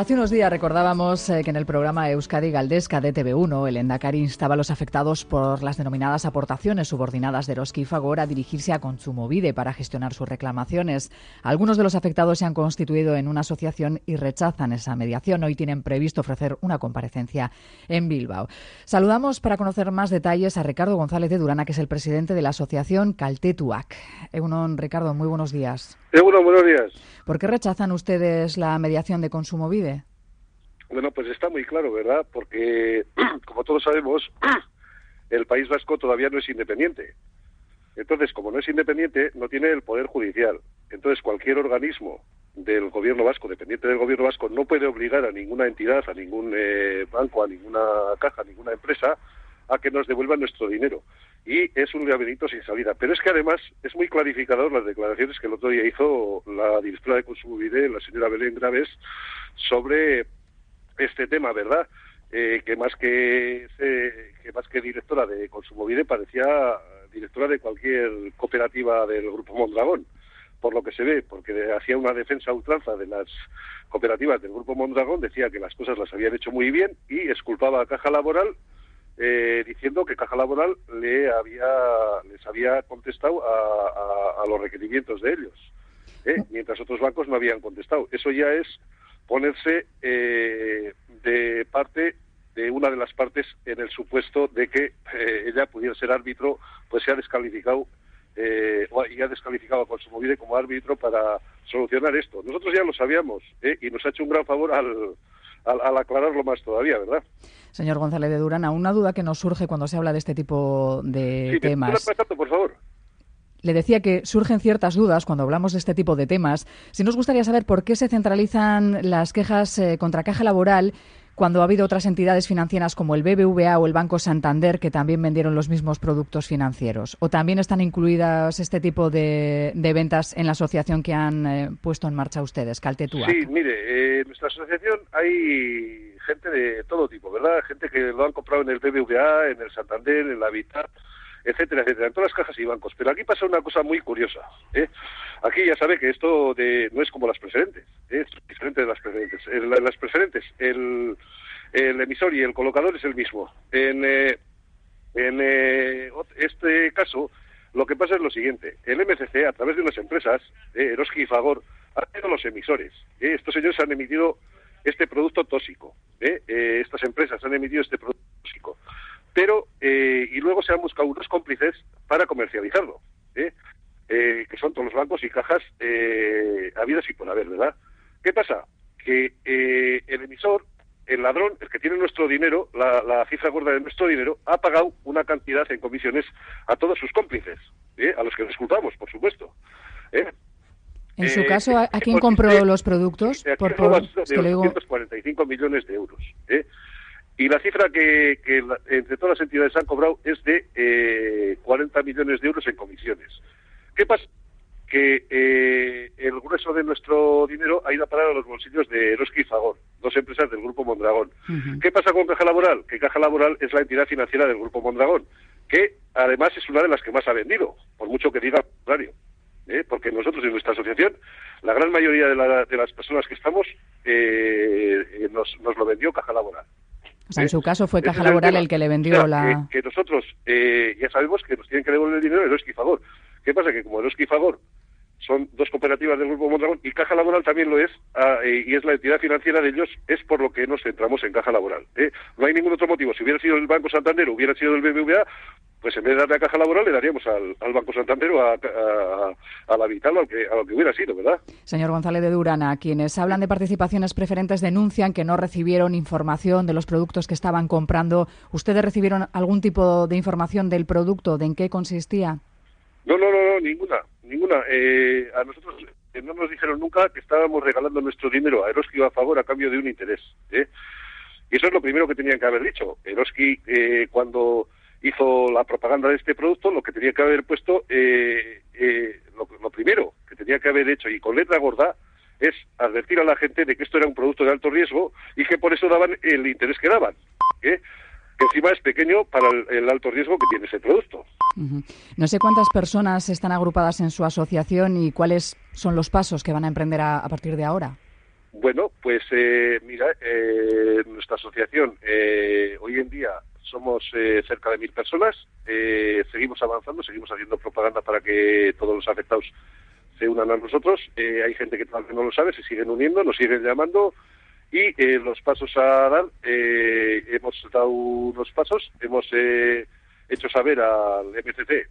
Hace unos días recordábamos eh, que en el programa Euskadi Galdesca de TV1, el Endacari instaba a los afectados por las denominadas aportaciones subordinadas de Eroski y Fagor a dirigirse a Consumovide para gestionar sus reclamaciones. Algunos de los afectados se han constituido en una asociación y rechazan esa mediación. Hoy tienen previsto ofrecer una comparecencia en Bilbao. Saludamos para conocer más detalles a Ricardo González de Durana, que es el presidente de la asociación Caltetuac. Egunon, Ricardo, muy buenos días. Egunon, buenos días. ¿Por qué rechazan ustedes la mediación de Consumovide? Bueno, pues está muy claro, ¿verdad? Porque, como todos sabemos, el País Vasco todavía no es independiente. Entonces, como no es independiente, no tiene el poder judicial. Entonces, cualquier organismo del gobierno vasco, dependiente del gobierno vasco, no puede obligar a ninguna entidad, a ningún eh, banco, a ninguna caja, a ninguna empresa a que nos devuelvan nuestro dinero. Y es un laberinto sin salida. Pero es que además es muy clarificador las declaraciones que el otro día hizo la directora de Consumivide, la señora Belén Graves, sobre este tema, ¿verdad? Eh, que más que, que más que directora de Consumovide parecía directora de cualquier cooperativa del Grupo Mondragón, por lo que se ve, porque hacía una defensa ultranza de las cooperativas del Grupo Mondragón, decía que las cosas las habían hecho muy bien y esculpaba a Caja Laboral eh, diciendo que Caja Laboral le había, les había contestado a, los requerimientos de ellos, ¿eh? mientras otros bancos no habían contestado. Eso ya es ponerse eh, de parte de una de las partes en el supuesto de que eh, ella pudiera ser árbitro, pues se ha descalificado eh, y ha descalificado a Consumovide como árbitro para solucionar esto. Nosotros ya lo sabíamos ¿eh? y nos ha hecho un gran favor al, al, aclararlo más todavía, ¿verdad? Señor González de Durán, una duda que nos surge cuando se habla de este tipo de sí, temas. por favor. Le decía que surgen ciertas dudas cuando hablamos de este tipo de temas. Si nos gustaría saber por qué se centralizan las quejas eh, contra caja laboral cuando ha habido otras entidades financieras como el BBVA o el Banco Santander que también vendieron los mismos productos financieros. ¿O también están incluidas este tipo de, ventas en la asociación que han eh, puesto en marcha ustedes, Caltetúa? Sí, mire, eh, en nuestra asociación hay gente de todo tipo, ¿verdad? Gente que lo han comprado en el BBVA, en el Santander, en la Habitat etcétera, etcétera, en todas las cajas y bancos. Pero aquí pasa una cosa muy curiosa. ¿eh? Aquí ya sabe que esto de, no es como las preferentes, ¿eh? es diferente de las preferentes. En las preferentes, el, el, emisor y el colocador es el mismo. En, eh, en eh, este caso, lo que pasa es lo siguiente. El MCC, a través de unas empresas, eh, Eroski y Fagor, han tenido los emisores. estos señores han emitido este producto tóxico. estas empresas han emitido este producto tóxico pero eh, y luego se han buscado unos cómplices para comercializarlo, ¿eh? Eh, que son todos los bancos y cajas habidas y por haber, ¿verdad? ¿Qué pasa? Que el emisor, el ladrón, el que tiene nuestro dinero, la, cifra gorda de nuestro dinero, ha pagado una cantidad en comisiones a todos sus cómplices, a los que disculpamos, por supuesto. En su caso, ¿a, quién compró los productos? Por, por, de 245 millones de euros. ¿eh? Y la cifra que, entre todas las entidades han cobrado es de eh, 40 millones de euros en comisiones. ¿Qué pasa? Que eh, el grueso de nuestro dinero ha ido a parar a los bolsillos de Eroski y Fagor, dos empresas del Grupo Mondragón. ¿Qué pasa con Caja Laboral? Que Caja Laboral es la entidad financiera del Grupo Mondragón, que además es una de las que más ha vendido, por mucho que diga lo contrario. ¿eh? Porque nosotros en nuestra asociación, la gran mayoría de, las personas que estamos, eh, nos, nos lo vendió Caja Laboral en su caso fue Caja Laboral el, que le vendió la... Que, nosotros eh, ya sabemos que nos tienen que devolver el dinero Eroski y Fagor. ¿Qué pasa? Que como Eroski y Fagor son dos cooperativas del Grupo Mondragón y Caja Laboral también lo es, ah, eh, y es la entidad financiera de ellos, es por lo que nos centramos en Caja Laboral. ¿eh? No hay ningún otro motivo. Si hubiera sido el Banco Santander hubiera sido el BBVA, pues en vez de darle a Caja Laboral le daríamos al, Banco Santander o a, la Vital o que, a lo que hubiera sido, ¿verdad? Señor González de Durana, quienes hablan de participaciones preferentes denuncian que no recibieron información de los productos que estaban comprando. ¿Ustedes recibieron algún tipo de información del producto? ¿De en qué consistía? No, no, no, ninguna, ninguna. Eh, a nosotros eh, no nos dijeron nunca que estábamos regalando nuestro dinero a Eroski a favor a cambio de un interés. ¿eh? Y eso es lo primero que tenían que haber dicho. Eroski, eh, cuando hizo la propaganda de este producto, lo que tenía que haber puesto, eh, eh, lo, primero que tenía que haber hecho, y con letra gorda, es advertir a la gente de que esto era un producto de alto riesgo y que por eso daban el interés que daban. ¿eh? que encima es pequeño para el, alto riesgo que tiene ese producto. No sé cuántas personas están agrupadas en su asociación y cuáles son los pasos que van a emprender a, partir de ahora. Bueno, pues mira, nuestra asociación hoy en día somos eh, cerca de mil personas, eh, seguimos avanzando, seguimos haciendo propaganda para que todos los afectados se unan a nosotros. Eh, hay gente que todavía no lo sabe, se siguen uniendo, nos siguen llamando. Y los pasos a dar, hemos dado unos pasos, hemos hecho saber al MCC,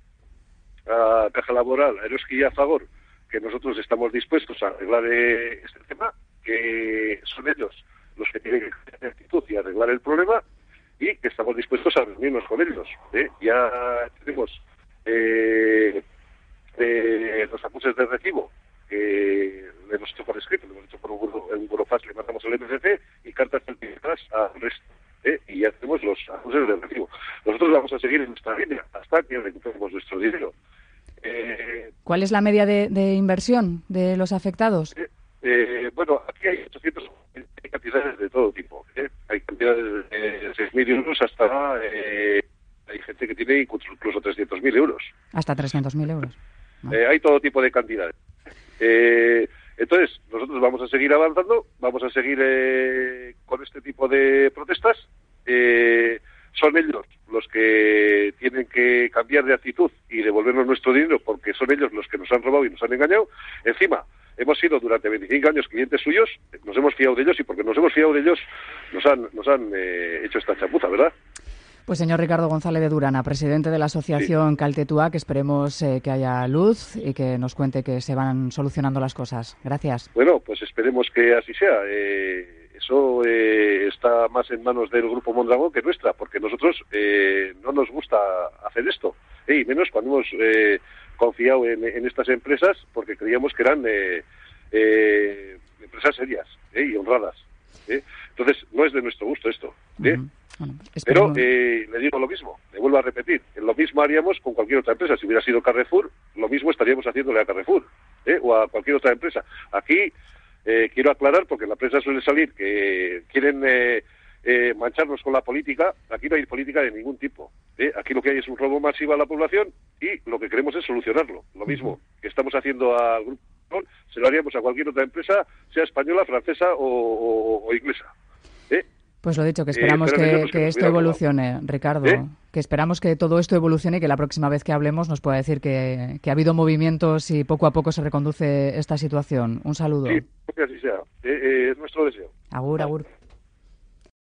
a Caja Laboral, a Eroski y a Fagor, que nosotros estamos dispuestos a arreglar este tema, que son ellos los que tienen que tener actitud y arreglar el problema y que estamos dispuestos a reunirnos con ellos. ¿eh? Ya tenemos eh, los acuses de recibo que le hemos hecho por escrito, le hemos hecho por un, un le mandamos al MCC y cartas certificadas al resto. ¿eh? Y ya tenemos los acuses de recibo. Nosotros vamos a seguir en nuestra línea hasta que recuperemos nuestro dinero. Eh, ¿Cuál es la media de, de inversión de los afectados? bueno, aquí hay 800 cantidades de todo tipo. ¿eh? Hay cantidades de 6.000 euros hasta... Eh, hay gente que tiene incluso 300.000 euros. Hasta 300.000 euros. Eh, hay todo tipo de cantidades. entonces, nosotros vamos a seguir avanzando, vamos a seguir con este tipo de protestas. son ellos los que tienen que cambiar de actitud y devolvernos nuestro dinero porque son ellos los que nos han robado y nos han engañado. Encima, hemos sido durante 25 años clientes suyos, nos hemos fiado de ellos y porque nos hemos fiado de ellos nos han, nos han eh, hecho esta chapuza, ¿verdad? Pues señor Ricardo González de Durana, presidente de la asociación Caltetúa, que esperemos eh, que haya luz y que nos cuente que se van solucionando las cosas. Gracias. Bueno, pues esperemos que así sea. Eh, eso está más en manos del Grupo Mondragón que nuestra, porque nosotros no nos gusta hacer esto, y menos cuando hemos confiado en, estas empresas porque creíamos que eran eh, eh, empresas serias eh, y honradas. Entonces, no es de nuestro gusto esto. Pero le digo lo mismo, le vuelvo a repetir, lo mismo haríamos con cualquier otra empresa. Si hubiera sido Carrefour, lo mismo estaríamos haciéndole a Carrefour o a cualquier otra empresa. Aquí quiero aclarar, porque en la prensa suele salir que quieren eh, mancharnos con la política, aquí no hay política de ningún tipo. ¿eh? Aquí lo que hay es un robo masivo a la población y lo que queremos es solucionarlo. Lo mismo que estamos haciendo al grupo, se lo haríamos a cualquier otra empresa, sea española, francesa o, inglesa. ¿eh? Pues lo dicho, que esperamos que, esto evolucione, Ricardo. Que esperamos que todo esto evolucione y que la próxima vez que hablemos nos pueda decir que, ha habido movimientos y poco a poco se reconduce esta situación. Un saludo. Sí, que así sea. es nuestro deseo. Agur, agur.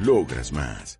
Logras más.